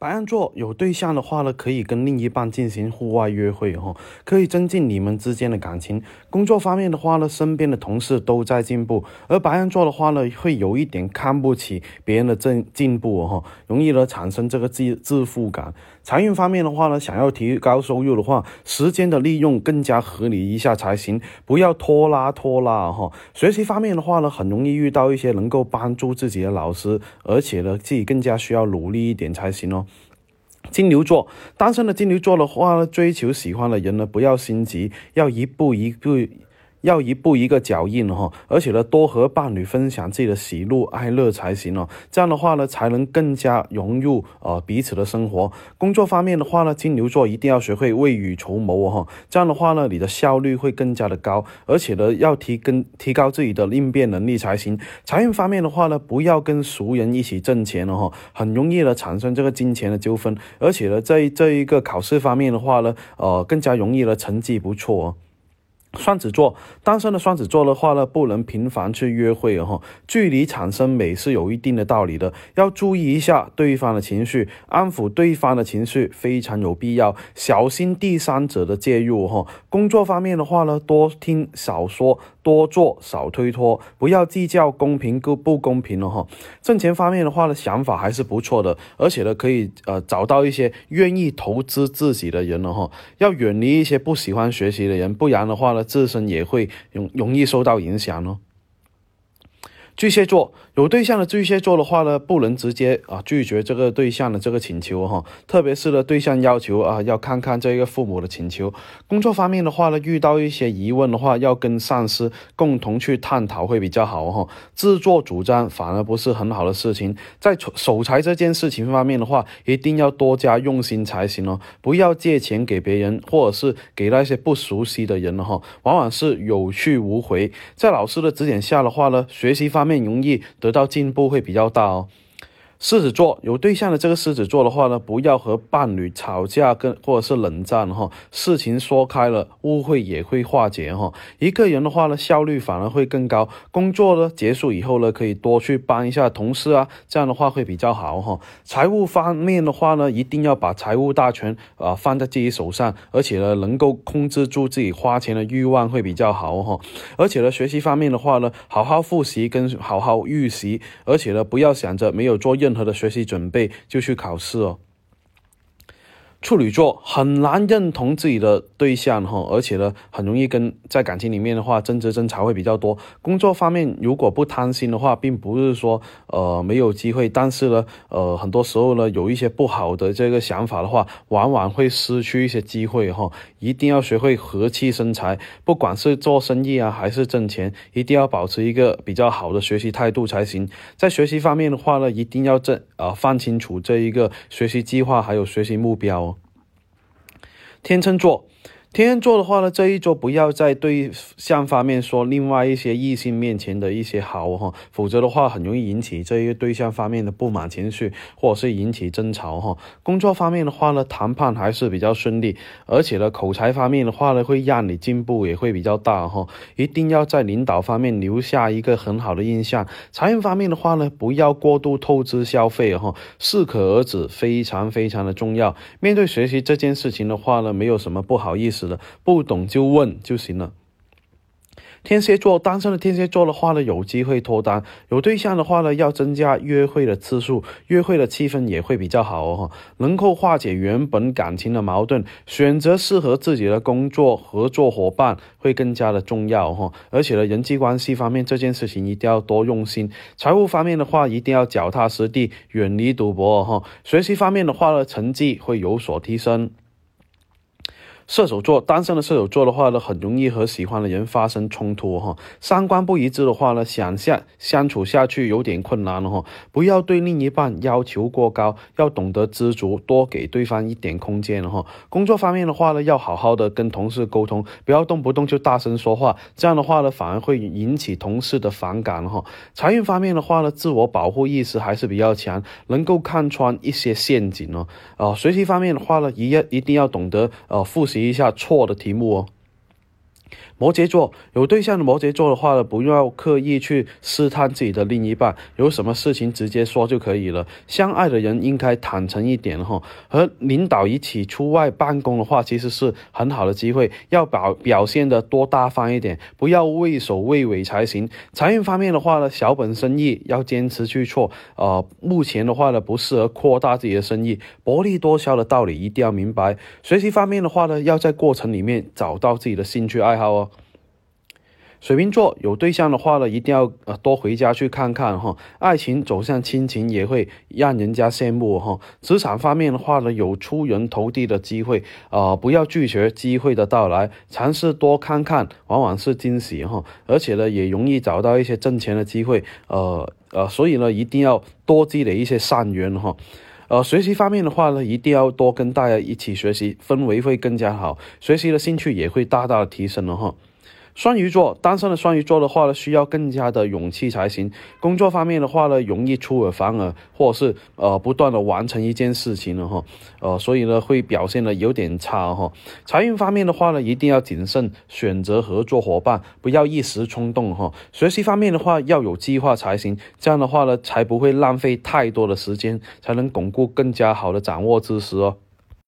白羊座有对象的话呢，可以跟另一半进行户外约会哦，可以增进你们之间的感情。工作方面的话呢，身边的同事都在进步，而白羊座的话呢，会有一点看不起别人的进进步哦，容易呢产生这个自自负感。财运方面的话呢，想要提高收入的话，时间的利用更加合理一下才行，不要拖拉拖拉哈。学习方面的话呢，很容易遇到一些能够帮助自己的老师，而且呢，自己更加需要努力一点才行哦。金牛座，单身的金牛座的话呢，追求喜欢的人呢，不要心急，要一步一步。要一步一个脚印哈，而且呢，多和伴侣分享自己的喜怒哀乐才行哦。这样的话呢，才能更加融入呃彼此的生活。工作方面的话呢，金牛座一定要学会未雨绸缪哈。这样的话呢，你的效率会更加的高，而且呢，要提跟提高自己的应变能力才行。财运方面的话呢，不要跟熟人一起挣钱了哈，很容易的产生这个金钱的纠纷。而且呢，在这一个考试方面的话呢，呃，更加容易的成绩不错。哦双子座单身的双子座的话呢，不能频繁去约会哦，距离产生美是有一定的道理的，要注意一下对方的情绪，安抚对方的情绪非常有必要，小心第三者的介入哈。工作方面的话呢，多听少说。多做少推脱，不要计较公平不不公平了哈。挣钱方面的话呢，想法还是不错的，而且呢，可以呃找到一些愿意投资自己的人了哈。要远离一些不喜欢学习的人，不然的话呢，自身也会容容易受到影响哦。巨蟹座有对象的巨蟹座的话呢，不能直接啊拒绝这个对象的这个请求哈，特别是呢对象要求啊，要看看这个父母的请求。工作方面的话呢，遇到一些疑问的话，要跟上司共同去探讨会比较好哈。自作主张反而不是很好的事情。在守财这件事情方面的话，一定要多加用心才行哦，不要借钱给别人，或者是给那些不熟悉的人了哈，往往是有去无回。在老师的指点下的话呢，学习方。面容易得到进步会比较大哦。狮子座有对象的这个狮子座的话呢，不要和伴侣吵架，跟或者是冷战哈，事情说开了，误会也会化解哈。一个人的话呢，效率反而会更高。工作呢结束以后呢，可以多去帮一下同事啊，这样的话会比较好哈。财务方面的话呢，一定要把财务大权啊放在自己手上，而且呢，能够控制住自己花钱的欲望会比较好哈。而且呢，学习方面的话呢，好好复习跟好好预习，而且呢，不要想着没有做任任何的学习准备就去考试哦。处女座很难认同自己的对象哈，而且呢，很容易跟在感情里面的话争执争吵会比较多。工作方面如果不贪心的话，并不是说呃没有机会，但是呢，呃很多时候呢有一些不好的这个想法的话，往往会失去一些机会哈。一定要学会和气生财，不管是做生意啊还是挣钱，一定要保持一个比较好的学习态度才行。在学习方面的话呢，一定要这啊放清楚这一个学习计划还有学习目标。天秤座。天秤座的话呢，这一周不要在对象方面说另外一些异性面前的一些好哈，否则的话很容易引起这一对象方面的不满情绪，或者是引起争吵哈。工作方面的话呢，谈判还是比较顺利，而且呢，口才方面的话呢，会让你进步也会比较大哈。一定要在领导方面留下一个很好的印象。财运方面的话呢，不要过度透支消费哈，适可而止非常非常的重要。面对学习这件事情的话呢，没有什么不好意思。不懂就问就行了。天蝎座单身的天蝎座的话呢，有机会脱单；有对象的话呢，要增加约会的次数，约会的气氛也会比较好哦。能够化解原本感情的矛盾，选择适合自己的工作合作伙伴会更加的重要哈。而且呢，人际关系方面这件事情一定要多用心。财务方面的话，一定要脚踏实地，远离赌博哈。学习方面的话呢，成绩会有所提升。射手座单身的射手座的话呢，很容易和喜欢的人发生冲突哈。三观不一致的话呢，想象相处下去有点困难了哈。不要对另一半要求过高，要懂得知足，多给对方一点空间了哈。工作方面的话呢，要好好的跟同事沟通，不要动不动就大声说话，这样的话呢，反而会引起同事的反感哈。财运方面的话呢，自我保护意识还是比较强，能够看穿一些陷阱哦。啊，学习方面的话呢，一要一定要懂得呃复习。一下错的题目哦。摩羯座有对象的摩羯座的话呢，不要刻意去试探自己的另一半，有什么事情直接说就可以了。相爱的人应该坦诚一点哈。和领导一起出外办公的话，其实是很好的机会，要表表现的多大方一点，不要畏首畏尾才行。财运方面的话呢，小本生意要坚持去做。呃，目前的话呢，不适合扩大自己的生意，薄利多销的道理一定要明白。学习方面的话呢，要在过程里面找到自己的兴趣爱好哦。水瓶座有对象的话呢，一定要呃多回家去看看哈。爱情走向亲情也会让人家羡慕哈。职场方面的话呢，有出人头地的机会啊，不要拒绝机会的到来，尝试多看看，往往是惊喜哈。而且呢，也容易找到一些挣钱的机会，呃呃，所以呢，一定要多积累一些善缘哈。呃，学习方面的话呢，一定要多跟大家一起学习，氛围会更加好，学习的兴趣也会大大的提升了哈。双鱼座单身的双鱼座的话呢，需要更加的勇气才行。工作方面的话呢，容易出尔反尔，或者是呃不断的完成一件事情了哈，呃，所以呢会表现的有点差哈。财运方面的话呢，一定要谨慎选择合作伙伴，不要一时冲动哈。学习方面的话，要有计划才行，这样的话呢，才不会浪费太多的时间，才能巩固更加好的掌握知识哦。